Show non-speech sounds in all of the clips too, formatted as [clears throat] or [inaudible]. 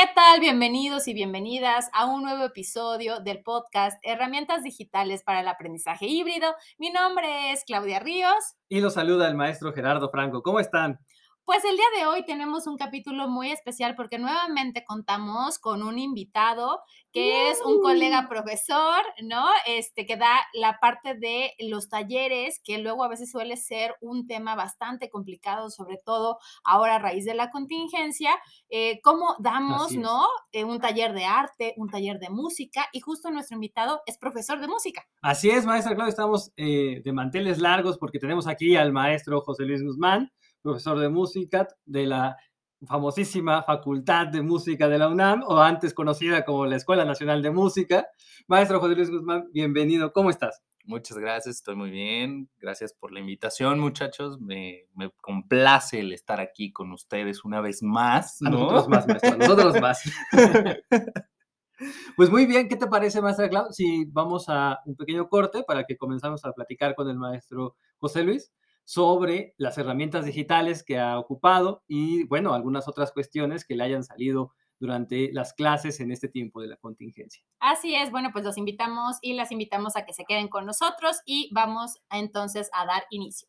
¿Qué tal? Bienvenidos y bienvenidas a un nuevo episodio del podcast Herramientas Digitales para el Aprendizaje Híbrido. Mi nombre es Claudia Ríos. Y los saluda el maestro Gerardo Franco. ¿Cómo están? Pues el día de hoy tenemos un capítulo muy especial porque nuevamente contamos con un invitado que es un colega profesor, ¿no? Este que da la parte de los talleres, que luego a veces suele ser un tema bastante complicado, sobre todo ahora a raíz de la contingencia. Eh, ¿Cómo damos, no? Eh, un taller de arte, un taller de música, y justo nuestro invitado es profesor de música. Así es, maestra Claudia, estamos eh, de manteles largos porque tenemos aquí al maestro José Luis Guzmán profesor de música de la famosísima Facultad de Música de la UNAM, o antes conocida como la Escuela Nacional de Música. Maestro José Luis Guzmán, bienvenido. ¿Cómo estás? Muchas gracias, estoy muy bien. Gracias por la invitación, muchachos. Me, complace el estar aquí con ustedes una vez más. A nosotros más, maestro, nosotros más. [laughs] Pues muy bien, ¿qué te parece, maestra Clau? Si vamos a un pequeño corte para que comenzamos a platicar con el maestro José Luis sobre las herramientas digitales que ha ocupado y, bueno, algunas otras cuestiones que le hayan salido durante las clases en este tiempo de la contingencia. Así es, bueno, pues los invitamos y las invitamos a que se queden con nosotros y vamos entonces a dar inicio.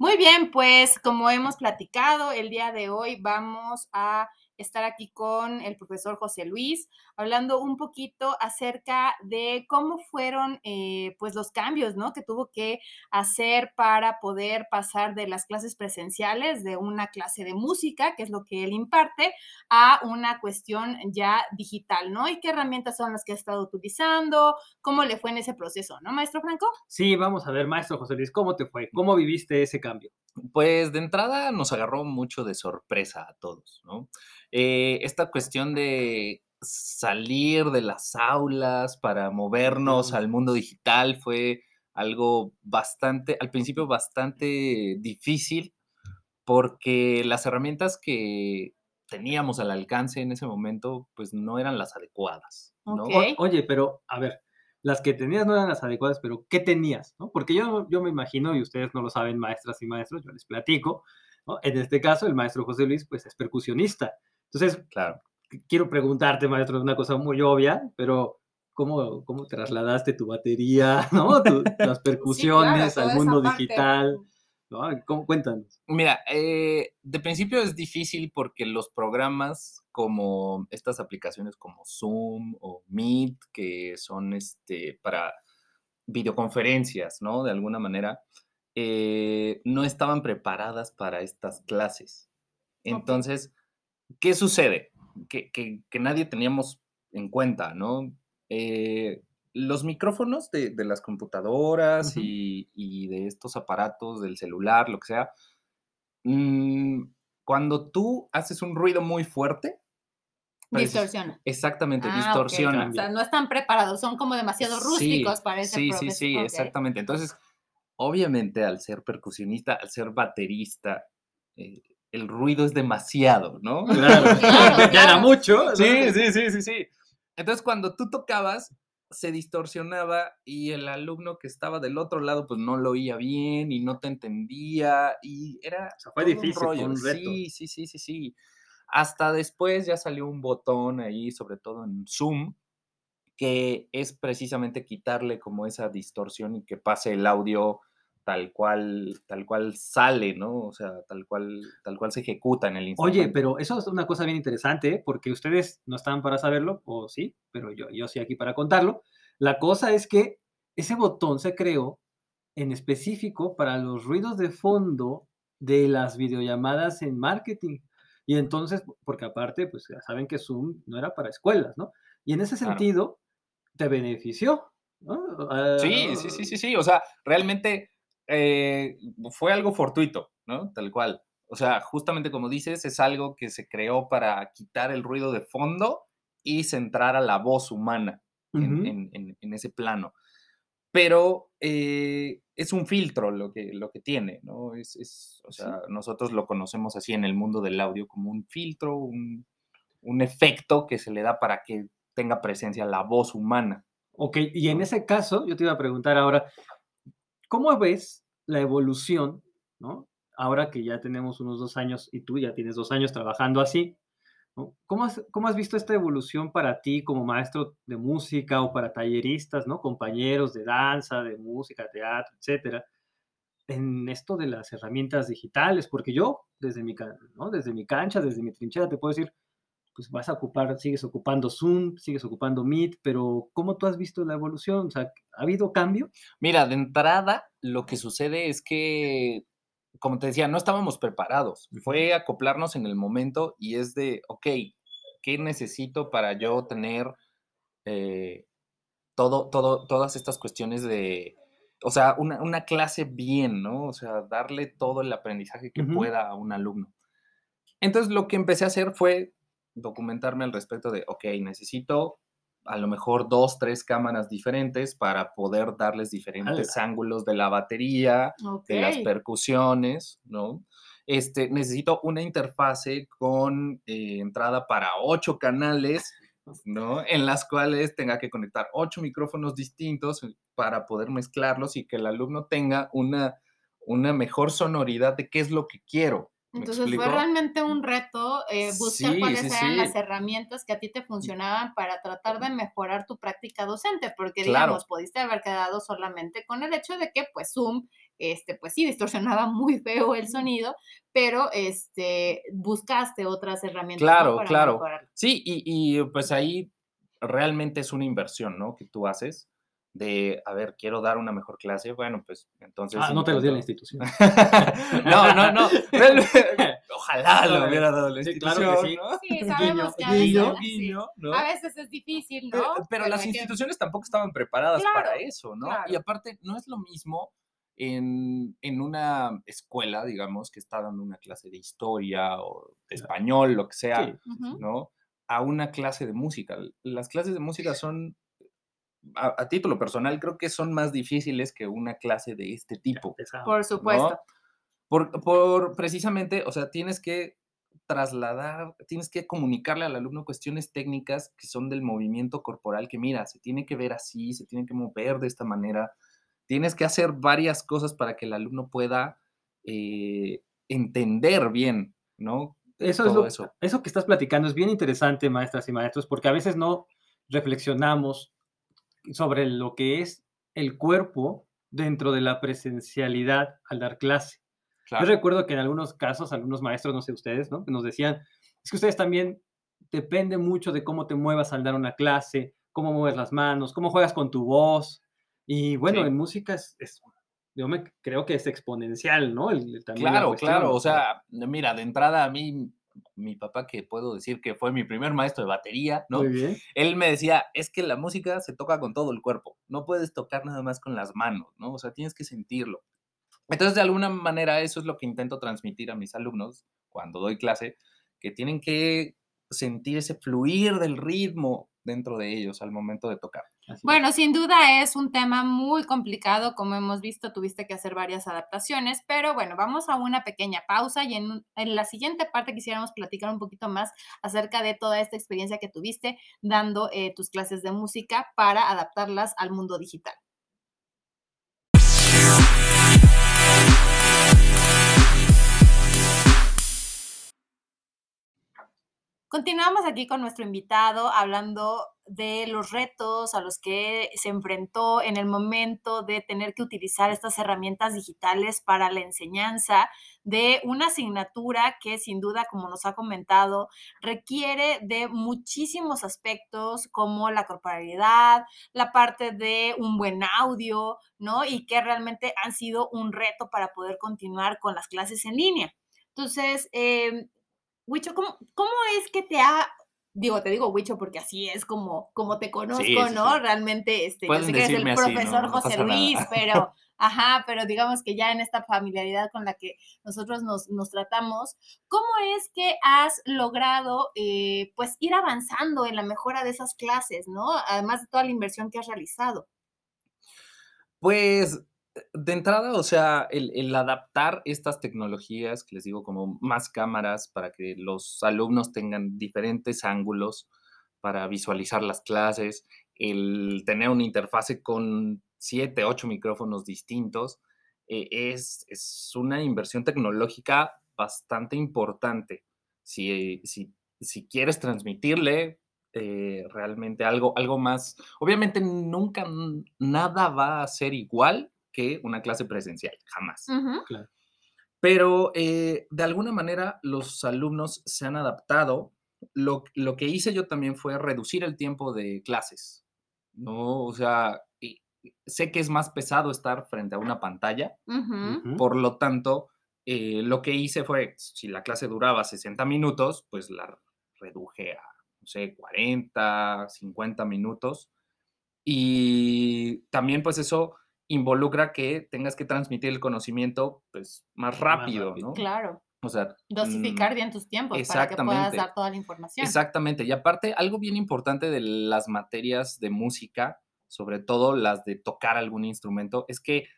Muy bien, pues como hemos platicado, el día de hoy vamos a estar aquí con el profesor José Luis, hablando un poquito acerca de cómo fueron eh, pues los cambios ¿no? que tuvo que hacer para poder pasar de las clases presenciales, de una clase de música, que es lo que él imparte, a una cuestión ya digital, ¿no? Y qué herramientas son las que ha estado utilizando, cómo le fue en ese proceso, ¿no, maestro Franco? Sí, vamos a ver, maestro José Luis, ¿cómo te fue? ¿Cómo viviste ese cambio? Pues de entrada nos agarró mucho de sorpresa a todos, ¿no? Eh, esta cuestión de salir de las aulas para movernos al mundo digital fue algo bastante, al principio bastante difícil, porque las herramientas que teníamos al alcance en ese momento, pues no eran las adecuadas. oye, pero a ver, las que tenías no eran las adecuadas, pero ¿qué tenías? ¿no? Porque yo, yo me imagino, y ustedes no lo saben, maestras y maestros, yo les platico, en este caso el maestro José Luis, pues es percusionista. Entonces, claro, quiero preguntarte, maestro, una cosa muy obvia, pero ¿cómo, cómo trasladaste tu batería, [laughs] ¿no? las [laughs] percusiones al mundo digital? ¿no? ¿Cómo, cuéntanos. Mira, eh, de principio es difícil porque los programas como estas aplicaciones como Zoom o Meet, que son este, para videoconferencias, ¿no? De alguna manera, eh, no estaban preparadas para estas clases. Entonces, ¿qué sucede? Que, nadie teníamos en cuenta, ¿no? Eh, los micrófonos de, las computadoras y, de estos aparatos, del celular, lo que sea, mm, cuando tú haces un ruido muy fuerte, distorsiona. Exactamente, ah, distorsiona. O sea, no están preparados, son como demasiado rústicos para ese Sí, sí, sí, exactamente. Entonces, obviamente, al ser percusionista, al ser baterista, eh, el ruido es demasiado, ¿no? [laughs] Claro, ya era mucho. Sí, sí, sí, sí, sí. Entonces, cuando tú tocabas, se distorsionaba y el alumno que estaba del otro lado, pues no lo oía bien y no te entendía y era... O sea, fue difícil, un, Sí, sí, sí, sí, sí. Hasta después ya salió un botón ahí, sobre todo en Zoom, que es precisamente quitarle como esa distorsión y que pase el audio tal cual, tal cual sale, ¿no? O sea, tal cual, tal cual se ejecuta en el instrumento. Oye, pero eso es una cosa bien interesante, porque ustedes no están para saberlo, o sí, pero yo, yo sí aquí para contarlo. La cosa es que ese botón se creó en específico para los ruidos de fondo de las videollamadas en marketing. Y entonces, porque aparte, pues ya saben que Zoom no era para escuelas, ¿no? Y en ese sentido, te benefició. ¿no? Sí, sí, sí, sí, sí. O sea, realmente eh, fue algo fortuito, ¿no? Tal cual. O sea, justamente como dices, es algo que se creó para quitar el ruido de fondo y centrar a la voz humana en, ese plano. Pero eh, es un filtro lo que, lo que tiene, ¿no? Es, o sea, nosotros lo conocemos así en el mundo del audio como un filtro, un, un efecto que se le da para que tenga presencia la voz humana. Ok, y en ese caso, yo te iba a preguntar ahora, ¿cómo ves la evolución, ¿no? Ahora que ya tenemos unos dos años y tú ya tienes dos años trabajando así. ¿Cómo, has, ¿cómo has visto esta evolución para ti como maestro de música o para talleristas, ¿no? Compañeros de danza, de música, teatro, etcétera, en esto de las herramientas digitales? Porque yo, desde mi, ¿no? desde mi cancha, desde mi trinchera, te puedo decir, pues vas a ocupar, sigues ocupando Zoom, sigues ocupando Meet, pero ¿cómo tú has visto la evolución? O sea, ¿ha habido cambio? Mira, de entrada, lo que sucede es que, como te decía, no estábamos preparados. Fue acoplarnos en el momento y es de, ok, ¿qué necesito para yo tener eh, todo, todo, todas estas cuestiones de, o sea, una, una clase bien, ¿no? O sea, darle todo el aprendizaje que Ujú. pueda a un alumno. Entonces, lo que empecé a hacer fue documentarme al respecto de, ok, necesito a lo mejor dos, tres cámaras diferentes para poder darles diferentes ángulos de la batería, de las percusiones, ¿no? Este, necesito una interfase con eh, entrada para ocho canales, [laughs] ¿no? En las cuales tenga que conectar ocho micrófonos distintos para poder mezclarlos y que el alumno tenga una, una mejor sonoridad de qué es lo que quiero. ¿Me Entonces fue realmente un reto eh, buscar Sí, cuáles sí, eran sí. las herramientas que a ti te funcionaban para tratar de mejorar tu práctica docente, porque Claro. digamos, pudiste haber quedado solamente con el hecho de que pues Zoom, este, pues sí, distorsionaba [laughs] muy feo el sonido, pero este, buscaste otras herramientas ¿no? Claro, para claro. mejorar. Sí, y, y, pues ahí realmente es una inversión, ¿no? Que tú haces de, a ver, quiero dar una mejor clase, bueno, pues entonces... Ah, no te lo dio la institución. [laughs] no, no, no. [laughs] Ojalá lo hubiera dado la Sí, institución, claro que sí. ¿no? Sí, [laughs] sabemos que a veces, sí, guiño, ¿no? a veces es difícil, Pero, ¿no? pero las que- instituciones tampoco estaban preparadas Claro, para eso, ¿no? Y aparte, no es lo mismo en, en una escuela, digamos, que está dando una clase de historia o de español, lo que sea, Sí. ¿no? A una clase de música. Las clases de música son, a, a título personal, creo que son más difíciles que una clase de este tipo. Por supuesto. ¿no? Por, por precisamente, o sea, tienes que trasladar, tienes que comunicarle al alumno cuestiones técnicas que son del movimiento corporal, que mira, se tiene que ver así, se tiene que mover de esta manera, tienes que hacer varias cosas para que el alumno pueda eh, entender bien, ¿no? Eso, es lo- eso. eso que estás platicando es bien interesante, maestras y maestros, porque a veces no reflexionamos sobre lo que es el cuerpo dentro de la presencialidad al dar clase. Claro. Yo recuerdo que en algunos casos, algunos maestros, no sé ustedes, ¿no? Que nos decían, es que ustedes también depende mucho de cómo te muevas al dar una clase, cómo mueves las manos, cómo juegas con tu voz. Y bueno, Sí. en música es, es- yo me creo que es exponencial, ¿no? El- el- también la Claro, claro. O sea, mira, de entrada a mí, mi papá, que puedo decir que fue mi primer maestro de batería, ¿no? Muy bien. Él me decía, es que la música se toca con todo el cuerpo, no puedes tocar nada más con las manos, ¿no? O sea, tienes que sentirlo. Entonces, de alguna manera, eso es lo que intento transmitir a mis alumnos cuando doy clase, que tienen que sentir ese fluir del ritmo dentro de ellos al momento de tocar. Bueno, sin duda es un tema muy complicado, como hemos visto, tuviste que hacer varias adaptaciones, pero bueno, vamos a una pequeña pausa y en, en la siguiente parte quisiéramos platicar un poquito más acerca de toda esta experiencia que tuviste dando eh, tus clases de música para adaptarlas al mundo digital. Continuamos aquí con nuestro invitado hablando de los retos a los que se enfrentó en el momento de tener que utilizar estas herramientas digitales para la enseñanza de una asignatura que sin duda, como nos ha comentado, requiere de muchísimos aspectos como la corporalidad, la parte de un buen audio, ¿no? Y que realmente han sido un reto para poder continuar con las clases en línea. Entonces, eh, ¿cómo, ¿cómo es que te ha, digo, te digo Huicho porque así es como, como te conozco, sí, ¿no? sí. Realmente, este, yo sé que eres el profesor No José nada. Luis, [laughs] pero, ajá, pero digamos que ya en esta familiaridad con la que nosotros nos, nos tratamos, ¿cómo es que has logrado, eh, pues, ir avanzando en la mejora de esas clases, ¿no? Además de toda la inversión que has realizado. Pues de entrada, o sea, el, el adaptar estas tecnologías, que les digo, como más cámaras para que los alumnos tengan diferentes ángulos para visualizar las clases, el tener una interfase con siete, ocho micrófonos distintos, eh, es, es, una inversión tecnológica bastante importante. Si, si, si quieres transmitirle eh, realmente algo, algo más, obviamente nunca nada va a ser igual que una clase presencial, jamás. Pero eh, de alguna manera los alumnos se han adaptado. Lo, lo, que hice yo también fue reducir el tiempo de clases, ¿no? O sea, sé que es más pesado estar frente a una pantalla, por lo tanto, eh, lo que hice fue, si la clase duraba 60 minutos, pues la reduje a, no sé, 40, 50 minutos. Y también pues eso involucra que tengas que transmitir el conocimiento pues más rápido, ¿no? Claro. O sea, dosificar mm, bien tus tiempos para que puedas dar toda la información. Exactamente. Y aparte, algo bien importante de las materias de música sobre todo las de tocar algún instrumento, es que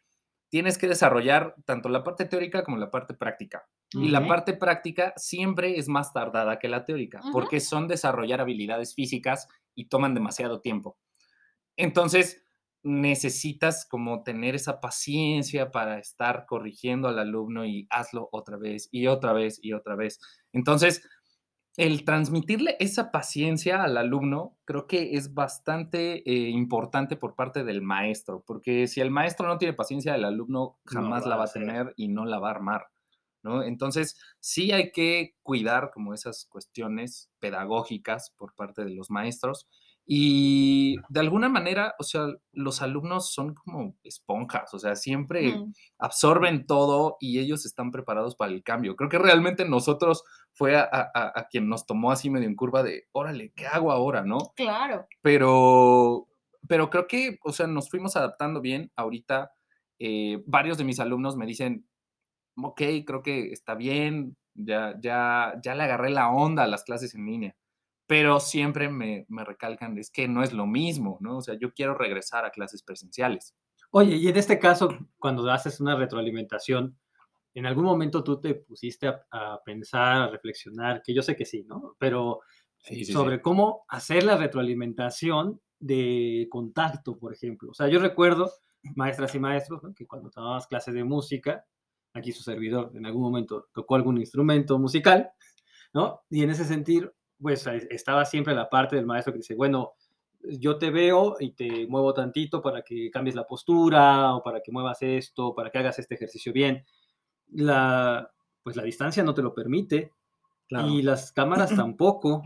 tienes que desarrollar tanto la parte teórica como la parte práctica. Y la parte práctica siempre es más tardada que la teórica, porque son desarrollar habilidades físicas y toman demasiado tiempo. Entonces, necesitas como tener esa paciencia para estar corrigiendo al alumno y hazlo otra vez y otra vez y otra vez. Entonces, el transmitirle esa paciencia al alumno creo que es bastante eh, importante por parte del maestro, porque si el maestro no tiene paciencia, el alumno jamás la va a tener y no la va a armar. ¿no? Entonces, sí hay que cuidar como esas cuestiones pedagógicas por parte de los maestros y de alguna manera, o sea, los alumnos son como esponjas, o sea, siempre absorben todo y ellos están preparados para el cambio. Creo que realmente nosotros fue a, quien nos tomó así medio en curva de, órale, ¿qué hago ahora, no? Claro. Pero, pero creo que, o sea, nos fuimos adaptando bien. Ahorita eh, varios de mis alumnos me dicen, ok, creo que está bien, ya, ya, ya le agarré la onda a las clases en línea pero siempre me, me, recalcan, es que no es lo mismo, ¿no? O sea, yo quiero regresar a clases presenciales. Oye, y en este caso, cuando haces una retroalimentación, ¿en algún momento tú te pusiste a, pensar, a reflexionar, que yo sé que sí, ¿no? Pero sobre cómo hacer la retroalimentación de contacto, por ejemplo. O sea, yo recuerdo, maestras y maestros, ¿no? que cuando tomábamos clases de música, aquí su servidor en algún momento tocó algún instrumento musical, ¿no? Y en ese sentido, pues estaba siempre la parte del maestro que dice, bueno, yo te veo y te muevo tantito para que cambies la postura o para que muevas esto, para que hagas este ejercicio bien. La, pues la distancia no te lo permite y las cámaras [clears throat] tampoco.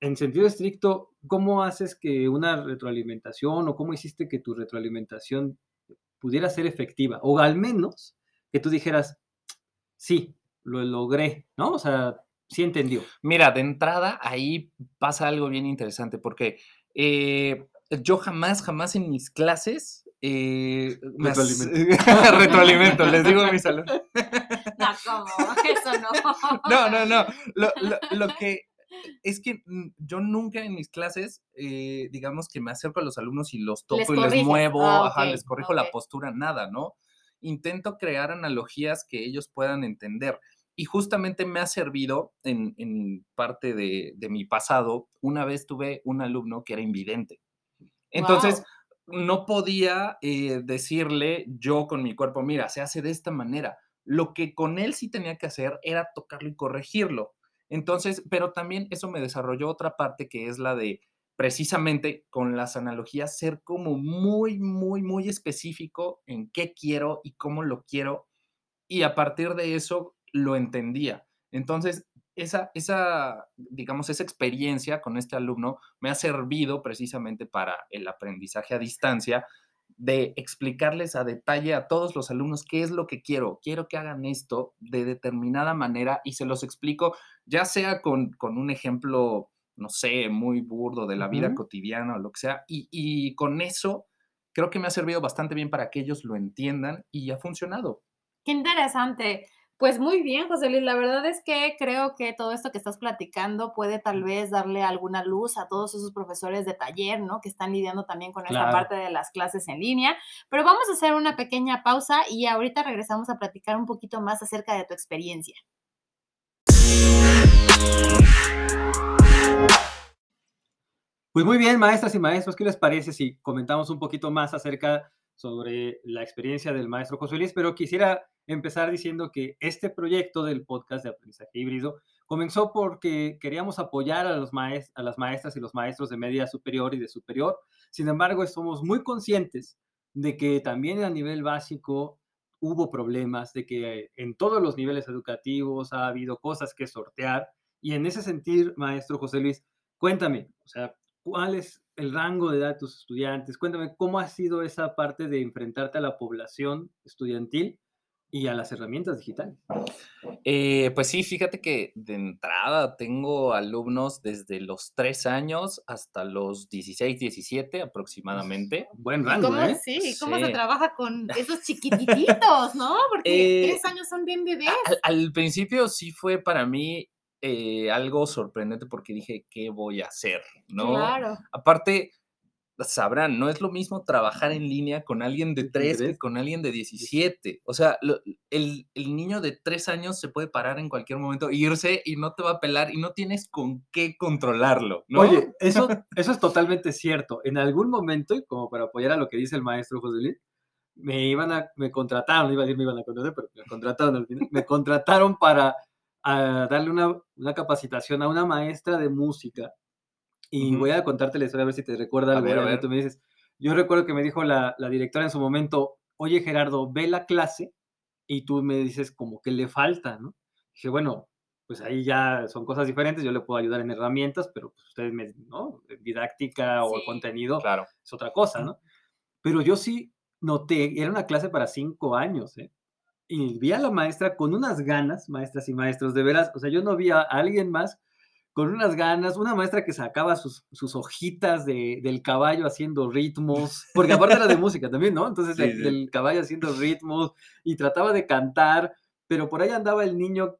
En sentido estricto, ¿cómo haces que una retroalimentación o cómo hiciste que tu retroalimentación pudiera ser efectiva? O al menos que tú dijeras, sí, lo logré, ¿no? O sea, sí entendió. Mira, de entrada ahí pasa algo bien interesante porque eh, yo jamás, jamás en mis clases... Eh, [laughs] retroalimento. les digo a mi salón. [laughs] No, ¿cómo? Eso no. No, no, no. [laughs] Lo, lo, que es que mm, yo nunca en mis clases, eh, digamos que me acerco a los alumnos y los toco y les muevo, ah, les corrijo la postura, nada, ¿no? Intento crear analogías que ellos puedan entender. Y justamente me ha servido en, parte de, mi pasado. Una vez tuve un alumno que era invidente. Entonces, no podía eh, decirle yo con mi cuerpo, mira, se hace de esta manera. Lo que con él sí tenía que hacer era tocarlo y corregirlo. Entonces, pero también eso me desarrolló otra parte que es la de precisamente con las analogías ser como muy, muy, muy específico en qué quiero y cómo lo quiero. Y a partir de eso, lo entendía. Entonces, esa, esa, digamos, esa experiencia con este alumno me ha servido precisamente para el aprendizaje a distancia, de explicarles a detalle a todos los alumnos qué es lo que quiero. Quiero que hagan esto de determinada manera y se los explico, ya sea con, un ejemplo, no sé, muy burdo de la vida cotidiana o lo que sea, y, y con eso creo que me ha servido bastante bien para que ellos lo entiendan y ha funcionado. Qué interesante. Pues muy bien, José Luis. La verdad es que creo que todo esto que estás platicando puede tal vez darle alguna luz a todos esos profesores de taller, ¿no? Que están lidiando también con esta parte de las clases en línea. Pero vamos a hacer una pequeña pausa y ahorita regresamos a platicar un poquito más acerca de tu experiencia. Pues muy bien, maestras y maestros, ¿qué les parece si comentamos un poquito más acerca sobre la experiencia del maestro José Luis? Pero quisiera empezar diciendo que este proyecto del podcast de aprendizaje híbrido comenzó porque queríamos apoyar a, los a las maestras y los maestros de media superior y de superior. Sin embargo, somos muy conscientes de que también a nivel básico hubo problemas, de que en todos los niveles educativos ha habido cosas que sortear. Y en ese sentido, maestro José Luis, cuéntame, o sea, ¿cuál es el rango de edad de tus estudiantes? Cuéntame cómo ha sido esa parte de enfrentarte a la población estudiantil y a las herramientas digitales. Eh, pues sí, fíjate que de entrada tengo alumnos desde los 3 años hasta los 16, 17 aproximadamente. Buen rango, ¿Cómo, ¿eh? Sí, ¿cómo se trabaja con esos chiquititos, no? Porque eh, tres años son bien bebés. Al, principio sí fue para mí eh, algo sorprendente porque dije, ¿qué voy a hacer? ¿No? Claro. Aparte, sabrán, no es lo mismo trabajar en línea con alguien de 3 que con alguien de 17. O sea, el, niño de 3 años se puede parar en cualquier momento, irse y no te va a pelar y no tienes con qué controlarlo. ¿no? Oye, eso, eso es totalmente cierto. En algún momento, y como para apoyar a lo que dice el maestro José Luis, me iban a, me contrataron, iba a decir me iban a contratar, pero me contrataron al final, me contrataron para darle una, una capacitación a una maestra de música y voy a contarte la historia a ver si te recuerda algo. Ver, Tú me dices, yo recuerdo que me dijo la, la, directora en su momento, oye Gerardo, ve la clase y tú me dices como que le falta, ¿no? Dije, bueno, pues ahí ya son cosas diferentes, yo le puedo ayudar en herramientas, pero pues ustedes me, ¿no? Didáctica o contenido claro. es otra cosa, ¿no? Pero yo sí noté, era una clase para cinco años, ¿eh? Y vi a la maestra con unas ganas, maestras y maestros, de veras, o sea, yo no vi a alguien más con unas ganas, una maestra que sacaba sus, sus hojitas de, del caballo haciendo ritmos, porque aparte era de [laughs] música también, ¿no? Entonces, del caballo haciendo ritmos y trataba de cantar, pero por ahí andaba el niño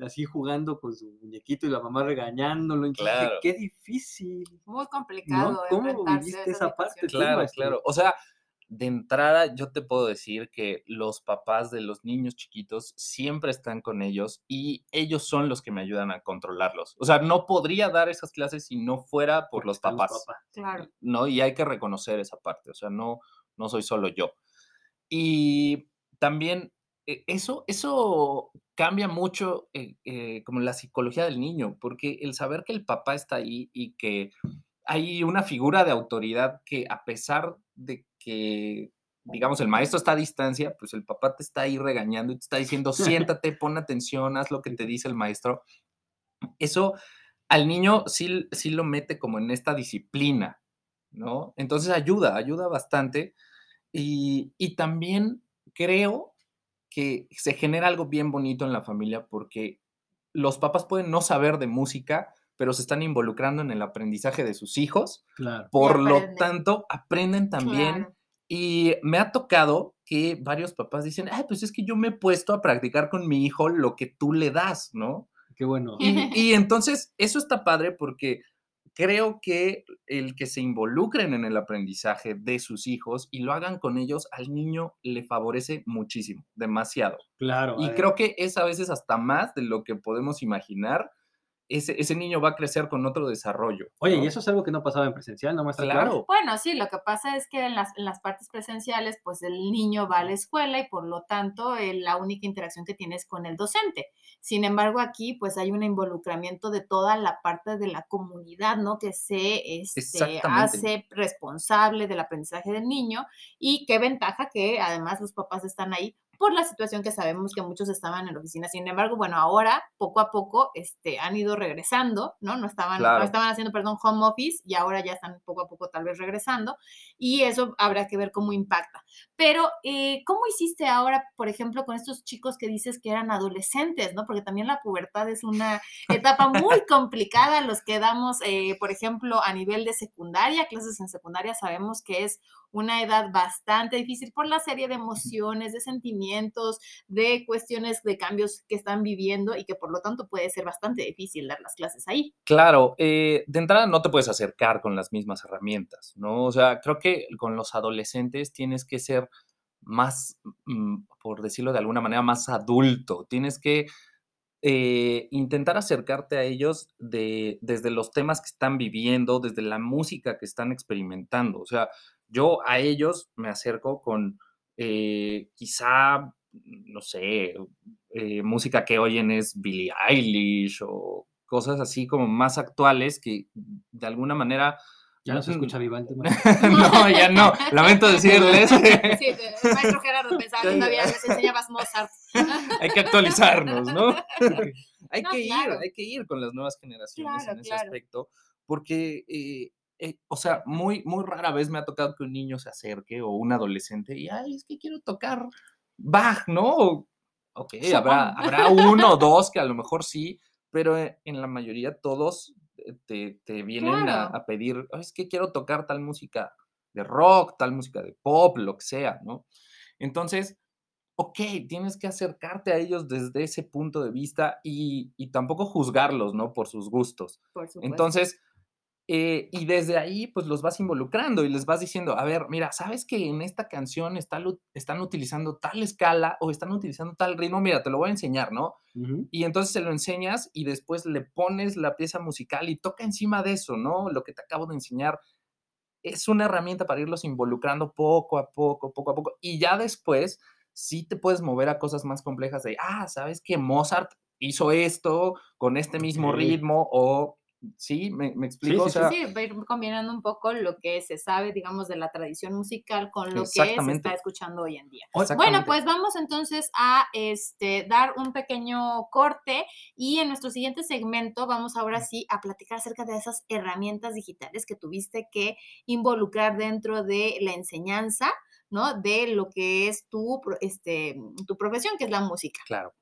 así jugando con su muñequito y la mamá regañándolo. Y claro. qué difícil. Muy complicado. ¿Cómo viviste esa parte? Claro, claro. O sea, de entrada yo te puedo decir que los papás de los niños chiquitos siempre están con ellos y ellos son los que me ayudan a controlarlos. O sea, no podría dar esas clases si no fuera por los papás. Claro. ¿No? Y hay que reconocer esa parte. O sea, no, no soy solo yo. Y también eh, eso, eso cambia mucho eh, eh, como la psicología del niño, porque el saber que el papá está ahí y que hay una figura de autoridad que a pesar de que, digamos, el maestro está a distancia, pues el papá te está ahí regañando y te está diciendo, [laughs] siéntate, pon atención, haz lo que te dice el maestro. Eso al niño sí, sí lo mete como en esta disciplina, ¿no? Entonces ayuda, ayuda bastante. Y, y también creo que se genera algo bien bonito en la familia porque los papás pueden no saber de música, pero se están involucrando en el aprendizaje de sus hijos. Claro. Por lo tanto, aprenden también. Y me ha tocado que varios papás dicen, ay, pues es que yo me he puesto a practicar con mi hijo lo que tú le das, ¿no? Qué bueno. [laughs] Y, entonces, eso está padre porque creo que el que se involucren en el aprendizaje de sus hijos y lo hagan con ellos, al niño le favorece muchísimo, demasiado. Claro. Y creo que es a veces hasta más de lo que podemos imaginar ese, niño va a crecer con otro desarrollo. Oye, y eso es algo que no pasaba en presencial, ¿no muestra claro. Bueno, sí, lo que pasa es que en las, en las, partes presenciales, pues el niño va a la escuela y por lo tanto la única interacción que tiene es con el docente. Sin embargo, aquí pues hay un involucramiento de toda la parte de la comunidad, ¿no? Que se este, hace responsable del aprendizaje del niño y qué ventaja que además los papás están ahí por la situación que sabemos que muchos estaban en la oficina. Sin embargo, bueno, ahora poco a poco este, han ido regresando, ¿no? No estaban, no estaban haciendo, perdón, home office y ahora ya están poco a poco tal vez regresando y eso habrá que ver cómo impacta. Pero, eh, ¿cómo hiciste ahora, por ejemplo, con estos chicos que dices que eran adolescentes, ¿no? Porque también la pubertad es una etapa muy [laughs] complicada. Los que damos, eh, por ejemplo, a nivel de secundaria, clases en secundaria, sabemos que es una edad bastante difícil por la serie de emociones, de sentimientos, de cuestiones de cambios que están viviendo y que por lo tanto puede ser bastante difícil dar las clases ahí. Claro, eh, de entrada no te puedes acercar con las mismas herramientas, ¿no? O sea, creo que con los adolescentes tienes que ser más, mm, por decirlo de alguna manera, más adulto, tienes que eh, intentar acercarte a ellos de, desde los temas que están viviendo, desde la música que están experimentando. O sea, yo a ellos me acerco con eh, quizá, no sé, eh, música que oyen es Billie Eilish o cosas así como más actuales que de alguna manera ya no se escucha viva el tema. [laughs] no, ya no. Lamento decirles. sí, el [laughs] maestro Gerardo pensaba que todavía les enseñabas Mozart. hay que actualizarnos, ¿no? hay que ir, hay que ir con las nuevas generaciones en ese aspecto, porque, eh, eh, o sea, muy, muy rara vez me ha tocado que un niño se acerque o un adolescente y, ay, es que quiero tocar Bach, ¿no? Ok, habrá, habrá uno o dos que a lo mejor sí, pero eh, en la mayoría todos te, te vienen a, pedir, es que quiero tocar tal música de rock, tal música de pop, lo que sea, ¿no? Entonces, ok, tienes que acercarte a ellos desde ese punto de vista y, y tampoco juzgarlos, ¿no? Por sus gustos. Por Entonces, eh, y desde ahí, pues los vas involucrando y les vas diciendo, a ver, mira, ¿sabes que en esta canción está, están utilizando tal escala o están utilizando tal ritmo? Mira, te lo voy a enseñar, ¿no? Y entonces se lo enseñas y después le pones la pieza musical y toca encima de eso, ¿no? Lo que te acabo de enseñar es una herramienta para irlos involucrando poco a poco, poco a poco. Y ya después sí te puedes mover a cosas más complejas de, ah, ¿sabes que Mozart hizo esto con este mismo ritmo o Sí, me, explico. Sí, sí, va a ir combinando un poco lo que se sabe, digamos, de la tradición musical con lo que se está escuchando hoy en día. Bueno, pues vamos entonces a este, dar un pequeño corte y en nuestro siguiente segmento vamos ahora sí a platicar acerca de esas herramientas digitales que tuviste que involucrar dentro de la enseñanza, ¿no? De lo que es tu, este, tu profesión, que es la música. Claro.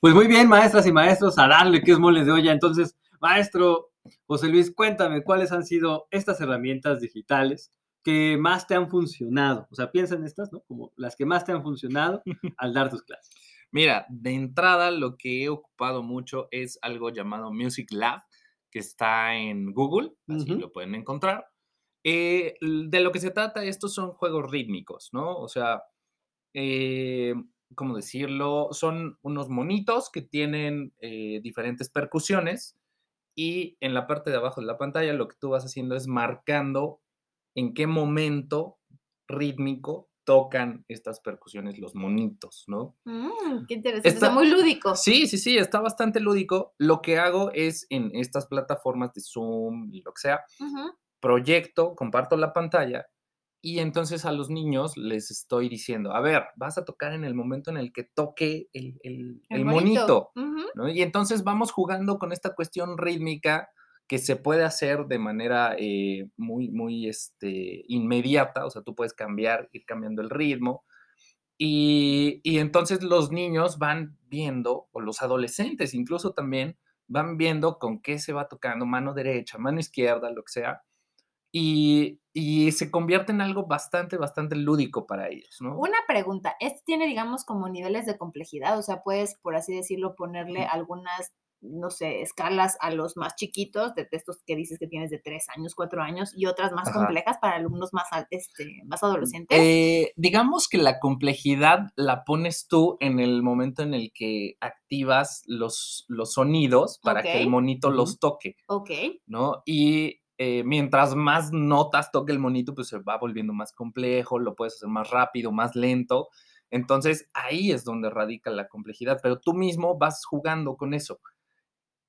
Pues muy bien, maestras y maestros, a darle que es moles de olla. Entonces, maestro José Luis, cuéntame cuáles han sido estas herramientas digitales que más te han funcionado. O sea, piensa en estas, ¿no? Como las que más te han funcionado [laughs] al dar tus clases. Mira, de entrada lo que he ocupado mucho es algo llamado Music Lab, que está en Google, así lo pueden encontrar. Eh, de lo que se trata, estos son juegos rítmicos, ¿no? O sea, eh, ¿cómo decirlo? Son unos monitos que tienen eh, diferentes percusiones y en la parte de abajo de la pantalla lo que tú vas haciendo es marcando en qué momento rítmico tocan estas percusiones los monitos, ¿no? Mm, qué interesante, está, muy lúdico. Sí, sí, sí, está bastante lúdico. Lo que hago es en estas plataformas de Zoom y lo que sea, proyecto, comparto la pantalla y entonces a los niños les estoy diciendo, a ver, vas a tocar en el momento en el que toque el, el, monito. ¿no? Y entonces vamos jugando con esta cuestión rítmica que se puede hacer de manera eh, muy, muy este, inmediata, o sea, tú puedes cambiar, ir cambiando el ritmo. Y, y entonces los niños van viendo, o los adolescentes incluso también, van viendo con qué se va tocando, mano derecha, mano izquierda, lo que sea y, se convierte en algo bastante, bastante lúdico para ellos, ¿no? Una pregunta, ¿este tiene, digamos, como niveles de complejidad? O sea, puedes, por así decirlo, ponerle algunas, no sé, escalas a los más chiquitos, de textos que dices que tienes de tres años, cuatro años, y otras más complejas para alumnos más, este, más adolescentes. Eh, digamos que la complejidad la pones tú en el momento en el que activas los, los sonidos para que el monito los toque. Ok. ¿No? Y eh, mientras más notas toque el monito, pues se va volviendo más complejo, lo puedes hacer más rápido, más lento. Entonces ahí es donde radica la complejidad, pero tú mismo vas jugando con eso.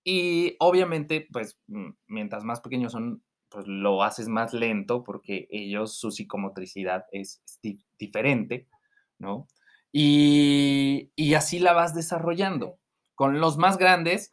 Y obviamente, pues mientras más pequeños son, pues lo haces más lento porque ellos, su psicomotricidad es, diferente, ¿no? Y así la vas desarrollando. Con los más grandes,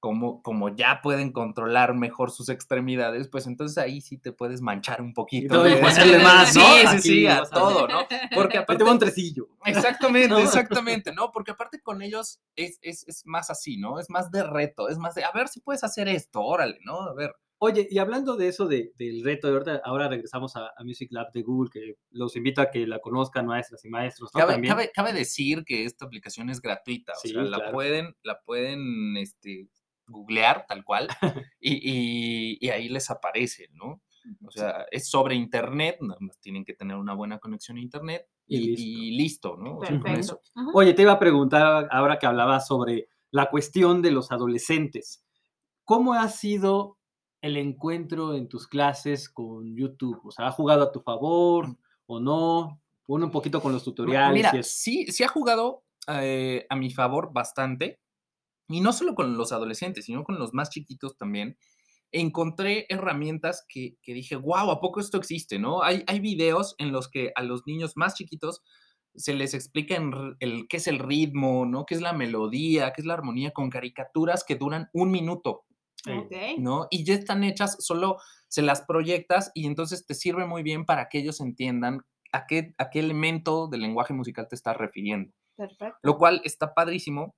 como, como ya pueden controlar mejor sus extremidades, pues entonces ahí sí te puedes manchar un poquito. Y hacerle más, [laughs] ¿no? Sí, sí, sí, a todo, ¿no? Porque aparte... un tresillo. Exactamente, [laughs] exactamente, ¿no? Porque aparte con ellos es, es, es, más así, ¿no? Es más de reto, es más de, a ver si puedes hacer esto, órale, ¿no? A ver. Oye, y hablando de eso, de, del reto, de ahora, ahora regresamos a, Music Lab de Google, que los invito a que la conozcan maestras y maestros. ¿no? Cabe, cabe, cabe, decir que esta aplicación es gratuita, o sea, la pueden, la pueden, este, googlear tal cual [laughs] y, ahí les aparece, ¿no? O sea, es sobre internet, nada más tienen que tener una buena conexión a internet y, y listo. ¿no? O sea, con Perfecto. eso. Ujú. Oye, te iba a preguntar ahora que hablabas sobre la cuestión de los adolescentes. ¿Cómo ha sido el encuentro en tus clases con YouTube? O sea, ¿ha jugado a tu favor o no? Pone un poquito con los tutoriales Mira, y sí, sí ha jugado eh, a mi favor bastante. Y no solo con los adolescentes, sino con los más chiquitos también. Encontré herramientas que, que dije, wow, ¿a poco esto existe? ¿no? Hay, hay videos en los que a los niños más chiquitos se les explica en el, qué es el ritmo, ¿no? qué es la melodía, qué es la armonía, con caricaturas que duran un minuto. Sí. Ok. ¿no? Y ya están hechas, solo se las proyectas y entonces te sirve muy bien para que ellos entiendan a qué, a qué elemento del lenguaje musical te estás refiriendo. Perfecto. Lo cual está padrísimo.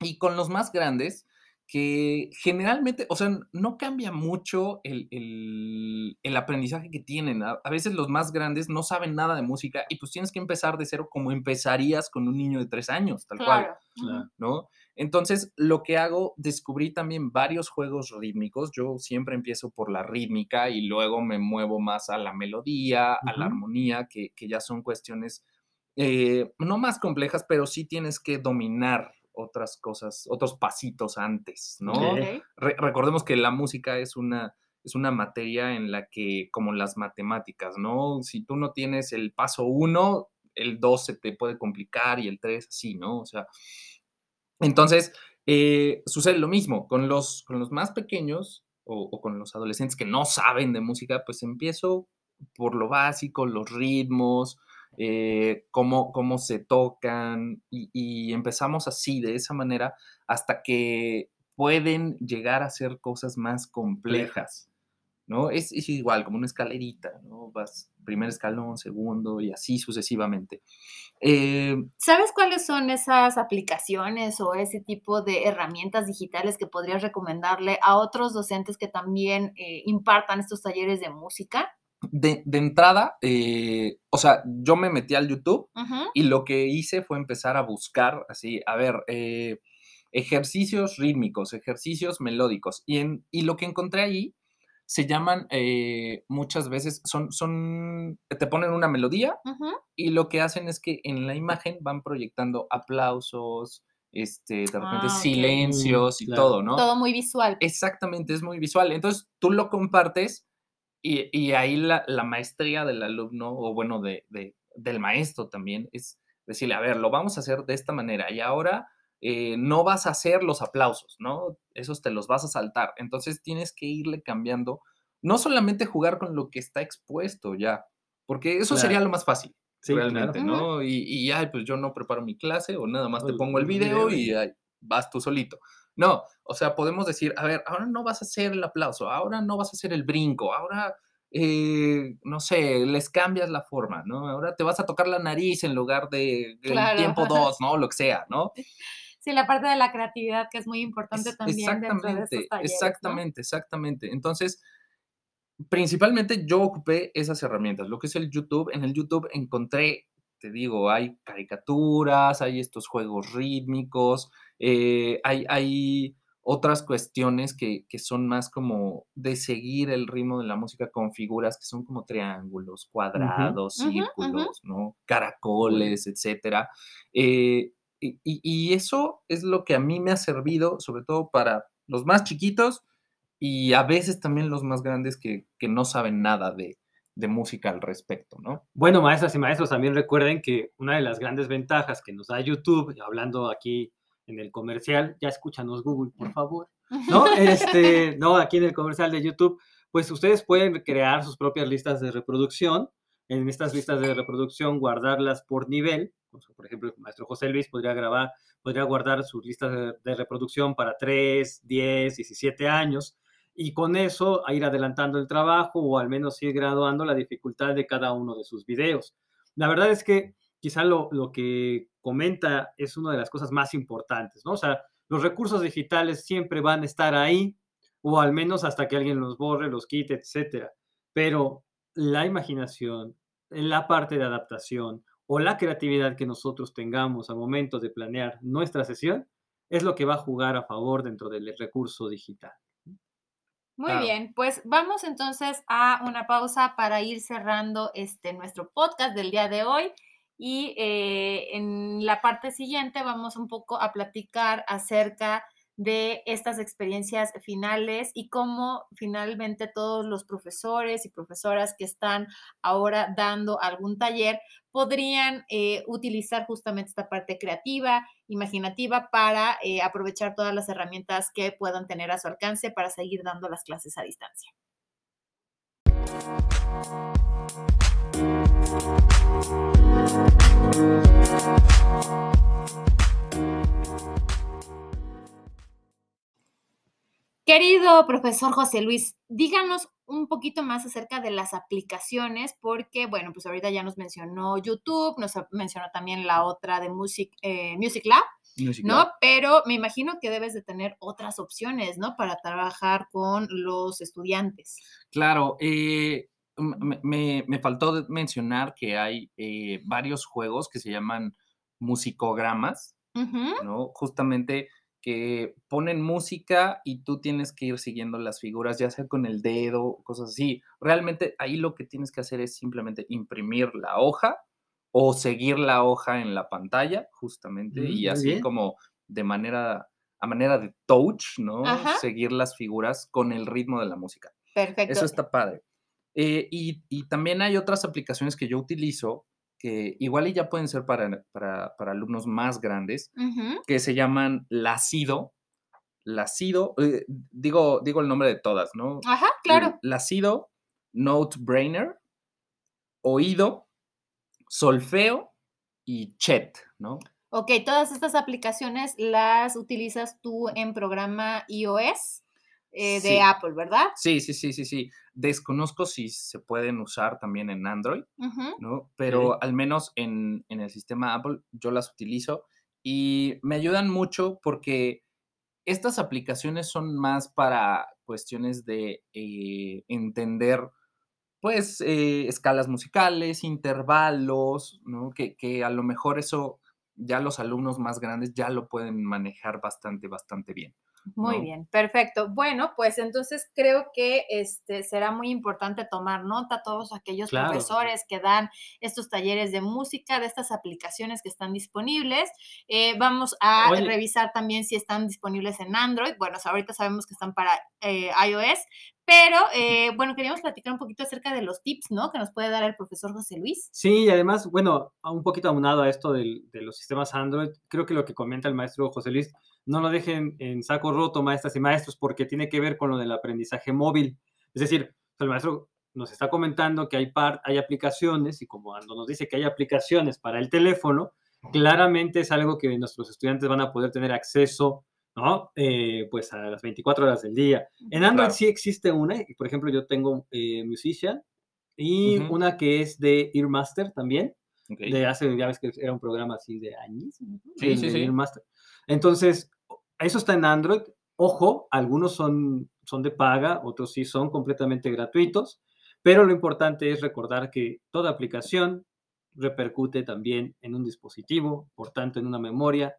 Y con los más grandes, que generalmente, o sea, no cambia mucho el, el- el aprendizaje que tienen. A, a veces los más grandes no saben nada de música y pues tienes que empezar de cero como empezarías con un niño de tres años, tal cual. Claro. Ujú. Claro. ¿no? Entonces, lo que hago, descubrí también varios juegos rítmicos. Yo siempre empiezo por la rítmica y luego me muevo más a la melodía, a la armonía, que, que ya son cuestiones eh, no más complejas, pero sí tienes que dominar otras cosas, otros pasitos antes, ¿no? Re- recordemos que la música es una, es una materia en la que, como las matemáticas, ¿no? Si tú no tienes el paso uno, el dos se te puede complicar y el tres así, ¿no? O sea, entonces, eh, sucede lo mismo con los, con los más pequeños o, o con los adolescentes que no saben de música, pues empiezo por lo básico, los ritmos, eh, cómo, cómo se tocan y, y empezamos así, de esa manera, hasta que pueden llegar a ser cosas más complejas, ¿no? Es, es igual, como una escalerita, ¿no? Vas primer escalón, segundo y así sucesivamente. Eh, ¿Sabes cuáles son esas aplicaciones o ese tipo de herramientas digitales que podrías recomendarle a otros docentes que también eh, impartan estos talleres de música? De, de entrada, eh, o sea, yo me metí al YouTube y lo que hice fue empezar a buscar, así, a ver, eh, ejercicios rítmicos, ejercicios melódicos. Y, en, y lo que encontré ahí se llaman eh, muchas veces, son, son, te ponen una melodía y lo que hacen es que en la imagen van proyectando aplausos, este, de repente Ah, silencios y claro. todo, ¿no? Todo muy visual. Exactamente, es muy visual. Entonces tú lo compartes y, y ahí la, la maestría del alumno, o bueno, de, de- del maestro también, es decirle, a ver, lo vamos a hacer de esta manera y ahora eh, no vas a hacer los aplausos, ¿no? Esos te los vas a saltar. Entonces tienes que irle cambiando, no solamente jugar con lo que está expuesto ya, porque eso sería lo más fácil. Sí, realmente, claro. ¿no? Y, y ay, pues yo no preparo mi clase o nada más te pongo el video video y y- ay, vas tú solito. No, o sea, podemos decir, a ver, ahora no vas a hacer el aplauso, ahora no vas a hacer el brinco, ahora, eh, no sé, les cambias la forma, ¿no? Ahora te vas a tocar la nariz en lugar de el Claro. tiempo [laughs] dos, ¿no? Lo que sea, ¿no? Sí, la parte de la creatividad que es muy importante Es- también dentro de estos exactamente, exactamente, exactamente. Entonces, principalmente yo ocupé esas herramientas, lo que es el YouTube. En el YouTube encontré, te digo, hay caricaturas, hay estos juegos rítmicos, eh, hay, hay otras cuestiones que, que son más como de seguir el ritmo de la música con figuras que son como triángulos, cuadrados, Ujú, ujú. círculos, ¿no? Caracoles, etcétera. Eh, y, y- y eso es lo que a mí me ha servido, sobre todo para los más chiquitos y a veces también los más grandes que, que no saben nada de, de música al respecto, ¿no? Bueno, maestras y maestros, también recuerden que una de las grandes ventajas que nos da YouTube, hablando aquí en el comercial, ya escúchanos Google, por favor, [laughs] ¿no? Este, no, aquí en el comercial de YouTube, pues ustedes pueden crear sus propias listas de reproducción. En estas listas de reproducción, guardarlas por nivel. Por ejemplo, el maestro José Luis podría grabar, podría guardar sus listas de, de reproducción para 3, 10, 17 años y con eso a ir adelantando el trabajo o al menos ir graduando la dificultad de cada uno de sus videos. La verdad es que quizá lo, lo que comenta es una de las cosas más importantes, ¿no? O sea, los recursos digitales siempre van a estar ahí, o al menos hasta que alguien los borre, los quite, etcétera. Pero la imaginación, la parte de adaptación o la creatividad que nosotros tengamos al momento de planear nuestra sesión es lo que va a jugar a favor dentro del recurso digital. Muy Claro. bien, pues vamos entonces a una pausa para ir cerrando este nuestro podcast del día de hoy. Y eh, en la parte siguiente vamos un poco a platicar acerca de estas experiencias finales y cómo finalmente todos los profesores y profesoras que están ahora dando algún taller podrían eh, utilizar justamente esta parte creativa, imaginativa, para eh, aprovechar todas las herramientas que puedan tener a su alcance para seguir dando las clases a distancia. Querido profesor José Luis, díganos un poquito más acerca de las aplicaciones, porque, bueno, pues ahorita ya nos mencionó YouTube, nos mencionó también la otra de Music, eh, Music Lab, Music ¿no? Lab. Pero me imagino que debes de tener otras opciones, ¿no? Para trabajar con los estudiantes. Claro, eh, me, me- me faltó mencionar que hay eh, varios juegos que se llaman musicogramas, ¿no? Justamente que ponen música y tú tienes que ir siguiendo las figuras, ya sea con el dedo, cosas así. Realmente ahí lo que tienes que hacer es simplemente imprimir la hoja o seguir la hoja en la pantalla, justamente, Mm, y así bien. como de manera, a manera de touch, ¿no? Ajá. Seguir las figuras con el ritmo de la música. Perfecto. Eso está padre. Eh, y, y también hay otras aplicaciones que yo utilizo que igual y ya pueden ser para, para, para alumnos más grandes, que se llaman Lacido. Lacido, eh, digo, digo el nombre de todas, ¿no? Ajá, claro. Lacido, Note Brainer, Oído, Solfeo y Chet, ¿no? Ok, todas estas aplicaciones las utilizas tú en programa iOS eh, de Sí. Apple, ¿verdad? Sí, sí, sí, sí, sí. Desconozco si se pueden usar también en Android. ¿no? Pero al menos en, en el sistema Apple yo las utilizo y me ayudan mucho porque estas aplicaciones son más para cuestiones de eh, entender, pues, eh, escalas musicales, intervalos, ¿no? Que, que a lo mejor eso ya los alumnos más grandes ya lo pueden manejar bastante, bastante bien. Muy ¿no? bien, perfecto. Bueno, pues entonces creo que este será muy importante tomar nota a todos aquellos Claro. profesores que dan estos talleres de música, de estas aplicaciones que están disponibles. Eh, vamos a Oye. revisar también si están disponibles en Android. Bueno, ahorita sabemos que están para eh, iOS, pero eh, bueno, queríamos platicar un poquito acerca de los tips, ¿no? Que nos puede dar el profesor José Luis. Sí, y además, bueno, un poquito aunado a esto del- de los sistemas Android, creo que lo que comenta el maestro José Luis, no lo dejen en saco roto, maestras y maestros, porque tiene que ver con lo del aprendizaje móvil. Es decir, el maestro nos está comentando que hay, par- hay aplicaciones, y como cuando nos dice que hay aplicaciones para el teléfono, claramente es algo que nuestros estudiantes van a poder tener acceso, ¿no? Eh, pues a las 24 horas del día. En Android Claro. sí existe una, y por ejemplo, yo tengo eh, Musician y una que es de Earmaster también, de hace, ya ves que era un programa así de años. ¿no? Sí, El sí, de sí. Earmaster. Entonces, eso está en Android. Ojo, algunos son, son de paga, otros sí son completamente gratuitos, pero lo importante es recordar que toda aplicación repercute también en un dispositivo, por tanto en una memoria,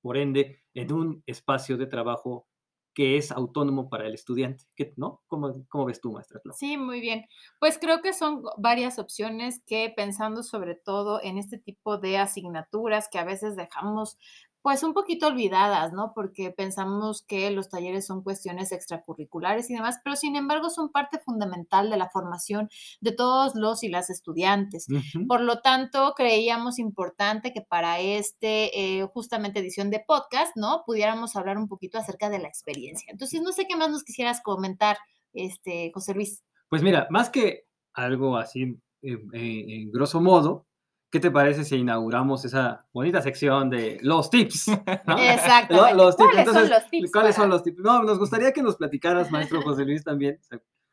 por ende en un espacio de trabajo que es autónomo para el estudiante, ¿qué- ¿no? ¿Cómo, cómo ves tú, maestra? Sí, muy bien. Pues creo que son varias opciones que pensando sobre todo en este tipo de asignaturas que a veces dejamos pues un poquito olvidadas, ¿no? Porque pensamos que los talleres son cuestiones extracurriculares y demás, pero sin embargo son parte fundamental de la formación de todos los y las estudiantes. Por lo tanto, creíamos importante que para este, eh, justamente edición de podcast, ¿no? Pudiéramos hablar un poquito acerca de la experiencia. Entonces, no sé qué más nos quisieras comentar, este, José Luis. Pues mira, más que algo así eh, eh, en grosso modo, ¿qué te parece si inauguramos esa bonita sección de los tips? tips. ¿Cuáles son los tips ¿Cuáles son los tips? No, nos gustaría que nos platicaras, maestro José Luis, también.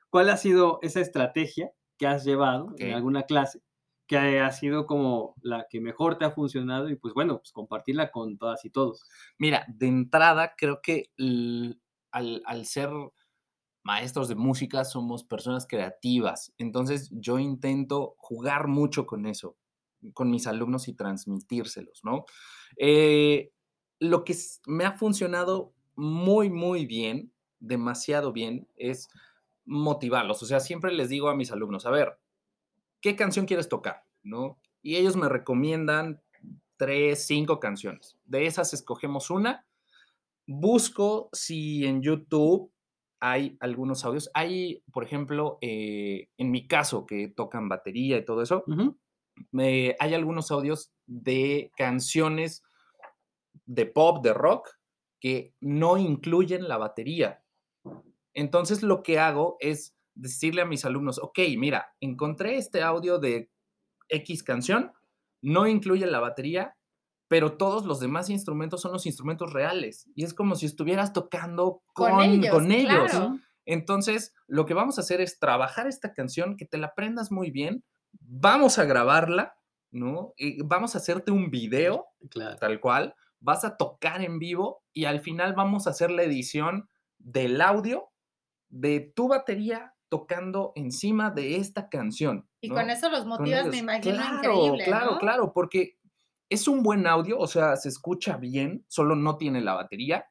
¿Cuál ha sido esa estrategia que has llevado en Ok. alguna clase que ha sido como la que mejor te ha funcionado y pues bueno, pues compartirla con todas y todos? Mira, de entrada creo que al, al ser maestros de música somos personas creativas, entonces yo intento jugar mucho con eso, con mis alumnos y transmitírselos, ¿no? Eh, lo que me ha funcionado muy, muy bien, demasiado bien, es motivarlos. O sea, siempre les digo a mis alumnos, a ver, ¿qué canción quieres tocar? ¿No? Y ellos me recomiendan tres, cinco canciones. De esas escogemos una. Busco si en YouTube hay algunos audios. Hay, por ejemplo, eh, en mi caso, que tocan batería y todo eso, me, hay algunos audios de canciones de pop, de rock, que no incluyen la batería. Entonces lo que hago es decirle a mis alumnos, ok, mira, encontré este audio de X canción, no incluye la batería, pero todos los demás instrumentos son los instrumentos reales. Y es como si estuvieras tocando con, ellos. Entonces, lo que vamos a hacer es trabajar esta canción, que te la aprendas muy bien, vamos a grabarla, ¿no? Y vamos a hacerte un video, tal cual, vas a tocar en vivo y al final vamos a hacer la edición del audio de tu batería tocando encima de esta canción. Y con eso los motivas, me imagino, claro, increíble. Claro, claro, porque es un buen audio, o sea, se escucha bien, solo no tiene la batería.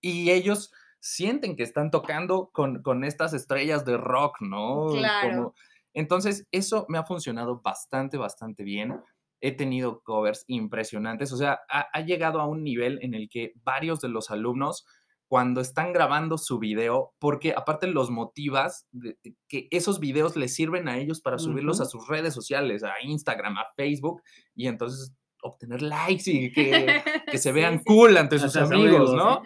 Y ellos sienten que están tocando con, con, estas estrellas de rock, ¿no? Claro. Entonces, eso me ha funcionado bastante, bastante bien. He tenido covers impresionantes, o sea, ha llegado a un nivel en el que varios de los alumnos cuando están grabando su video, porque aparte los motivas que esos videos les sirven a ellos para subirlos a sus redes sociales, a Instagram, a Facebook, y entonces obtener likes y que, se [laughs] vean cool ante sus amigos, ¿no?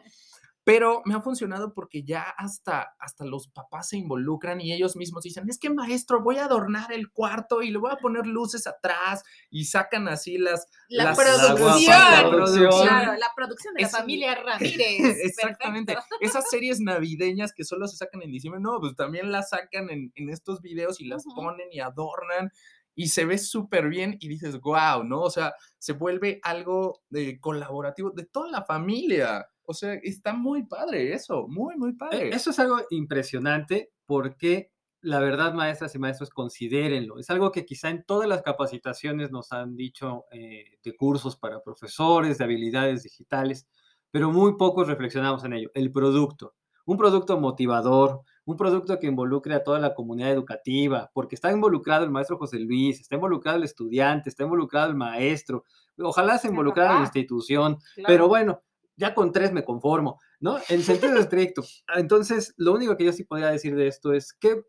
Pero me ha funcionado porque ya hasta, hasta los papás se involucran y ellos mismos dicen, es que maestro, voy a adornar el cuarto y le voy a poner luces atrás y sacan así las... La, producción, la, producción. Claro, la producción de la familia Ramírez. [laughs] Exactamente. Esas series navideñas que solo se sacan en diciembre, no, pues también las sacan en, estos videos y las ponen y adornan y se ve súper bien y dices, wow, ¿no? O sea, se vuelve algo de colaborativo de toda la familia. O sea, está muy padre eso, muy, muy e, padre. Eso es algo impresionante porque la verdad, maestras y maestros, considérenlo. Es algo que quizá en todas las capacitaciones nos han dicho eh, de cursos para profesores, de habilidades digitales, pero muy pocos reflexionamos en ello. El producto, un producto motivador, un producto que involucre a toda la comunidad educativa, porque está involucrado el maestro José Luis, está involucrado el estudiante, está involucrado el maestro, ojalá se involucrara la institución, pero bueno, ya con tres me conformo, ¿no? En sentido estricto. [laughs] Entonces, lo único que yo sí podría decir de esto es que,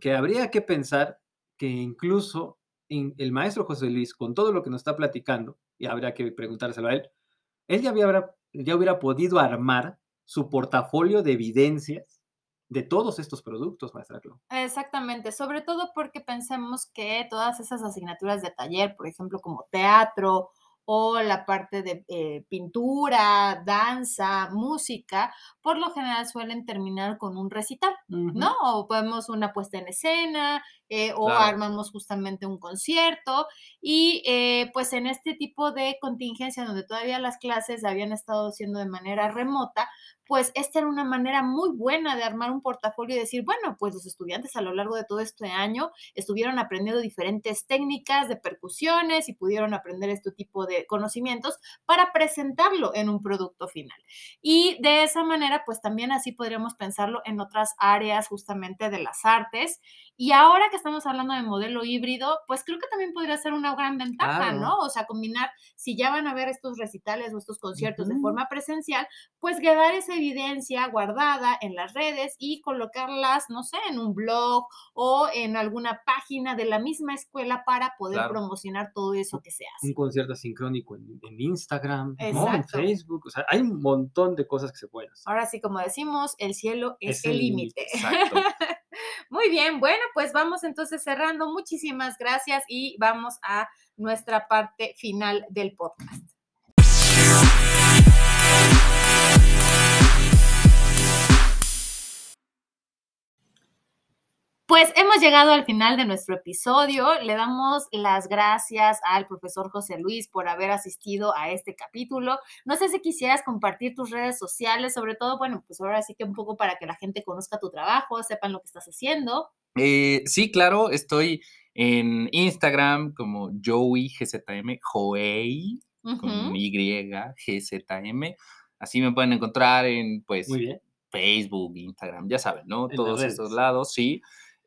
que habría que pensar que incluso el maestro José Luis, con todo lo que nos está platicando, y habría que preguntárselo a él, él ya, había, ya hubiera podido armar su portafolio de evidencias de todos estos productos, maestra Clau. Exactamente, sobre todo porque pensemos que todas esas asignaturas de taller, por ejemplo, como teatro o la parte de eh, pintura, danza, música, por lo general suelen terminar con un recital, ¿no? O podemos una puesta en escena, eh, o armamos justamente un concierto. Y eh, pues en este tipo de contingencia donde todavía las clases habían estado siendo de manera remota, pues esta era una manera muy buena de armar un portafolio y decir, bueno, pues los estudiantes a lo largo de todo este año estuvieron aprendiendo diferentes técnicas de percusiones y pudieron aprender este tipo de conocimientos para presentarlo en un producto final. Y de esa manera, pues también así podríamos pensarlo en otras áreas justamente de las artes. Y ahora que estamos hablando de modelo híbrido, pues creo que también podría ser una gran ventaja, ¿no? O sea, combinar, si ya van a ver estos recitales o estos conciertos de forma presencial, pues quedar esa evidencia guardada en las redes y colocarlas, no sé, en un blog o en alguna página de la misma escuela para poder promocionar todo eso que se hace. Un concierto sincrónico en, Instagram, en Facebook, o sea, hay un montón de cosas que se pueden hacer. Ahora sí, como decimos, el cielo es, el límite. [laughs] Muy bien, bueno, pues vamos entonces cerrando. Muchísimas gracias y vamos a nuestra parte final del podcast. Pues hemos llegado al final de nuestro episodio. Le damos las gracias al profesor José Luis por haber asistido a este capítulo. No sé si quisieras compartir tus redes sociales, sobre todo, bueno, pues ahora sí que un poco para que la gente conozca tu trabajo, sepan lo que estás haciendo. Eh, sí, claro, estoy en Instagram como Joey GZM, Joey, con Y, GZM. Así me pueden encontrar en, pues, Facebook, Instagram, ya saben, ¿no? En Todos estos lados, sí.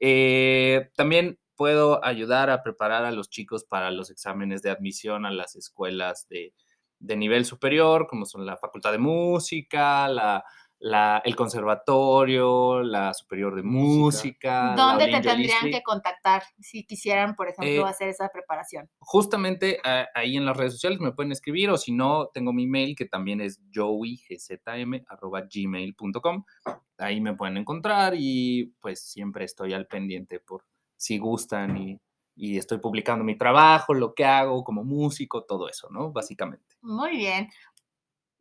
Eh, también puedo ayudar a preparar a los chicos para los exámenes de admisión a las escuelas de, de nivel superior, como son la Facultad de Música, la, la- el Conservatorio, la Superior de Música. la ¿Dónde te tendrían que contactar si quisieran, por ejemplo, Eh, hacer esa preparación? justamente ah, ahí en las redes sociales me pueden escribir o si no, tengo mi mail que también es joeygzm.gmail.com. Ahí me pueden encontrar y pues siempre estoy al pendiente por si gustan y, y estoy publicando mi trabajo, lo que hago como músico, todo eso, ¿no? Básicamente. Muy bien.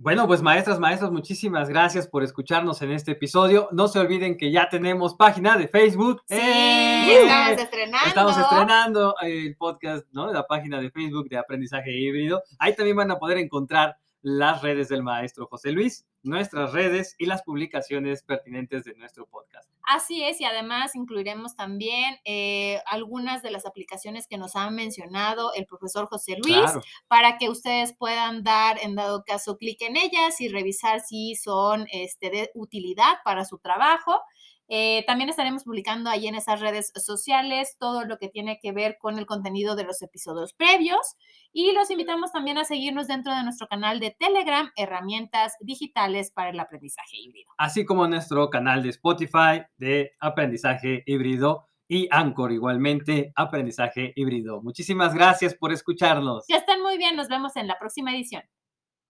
Bueno, pues maestras, maestros, muchísimas gracias por escucharnos en este episodio. No se olviden que ya tenemos página de Facebook. Sí, ¡Eh! estamos estrenando. Estamos estrenando el podcast, ¿no? La página de Facebook de aprendizaje híbrido. Ahí también van a poder encontrar las redes del maestro José Luis, nuestras redes y las publicaciones pertinentes de nuestro podcast. Así es, y además incluiremos también eh, algunas de las aplicaciones que nos ha mencionado el profesor José Luis Claro. para que ustedes puedan dar, en dado caso, clic en ellas y revisar si son este, de utilidad para su trabajo. Eh, también estaremos publicando ahí en esas redes sociales todo lo que tiene que ver con el contenido de los episodios previos y los invitamos también a seguirnos dentro de nuestro canal de Telegram, herramientas digitales para el aprendizaje híbrido. Así como nuestro canal de Spotify de aprendizaje híbrido y Anchor igualmente, aprendizaje híbrido. Muchísimas gracias por escucharnos. Que estén muy bien, nos vemos en la próxima edición.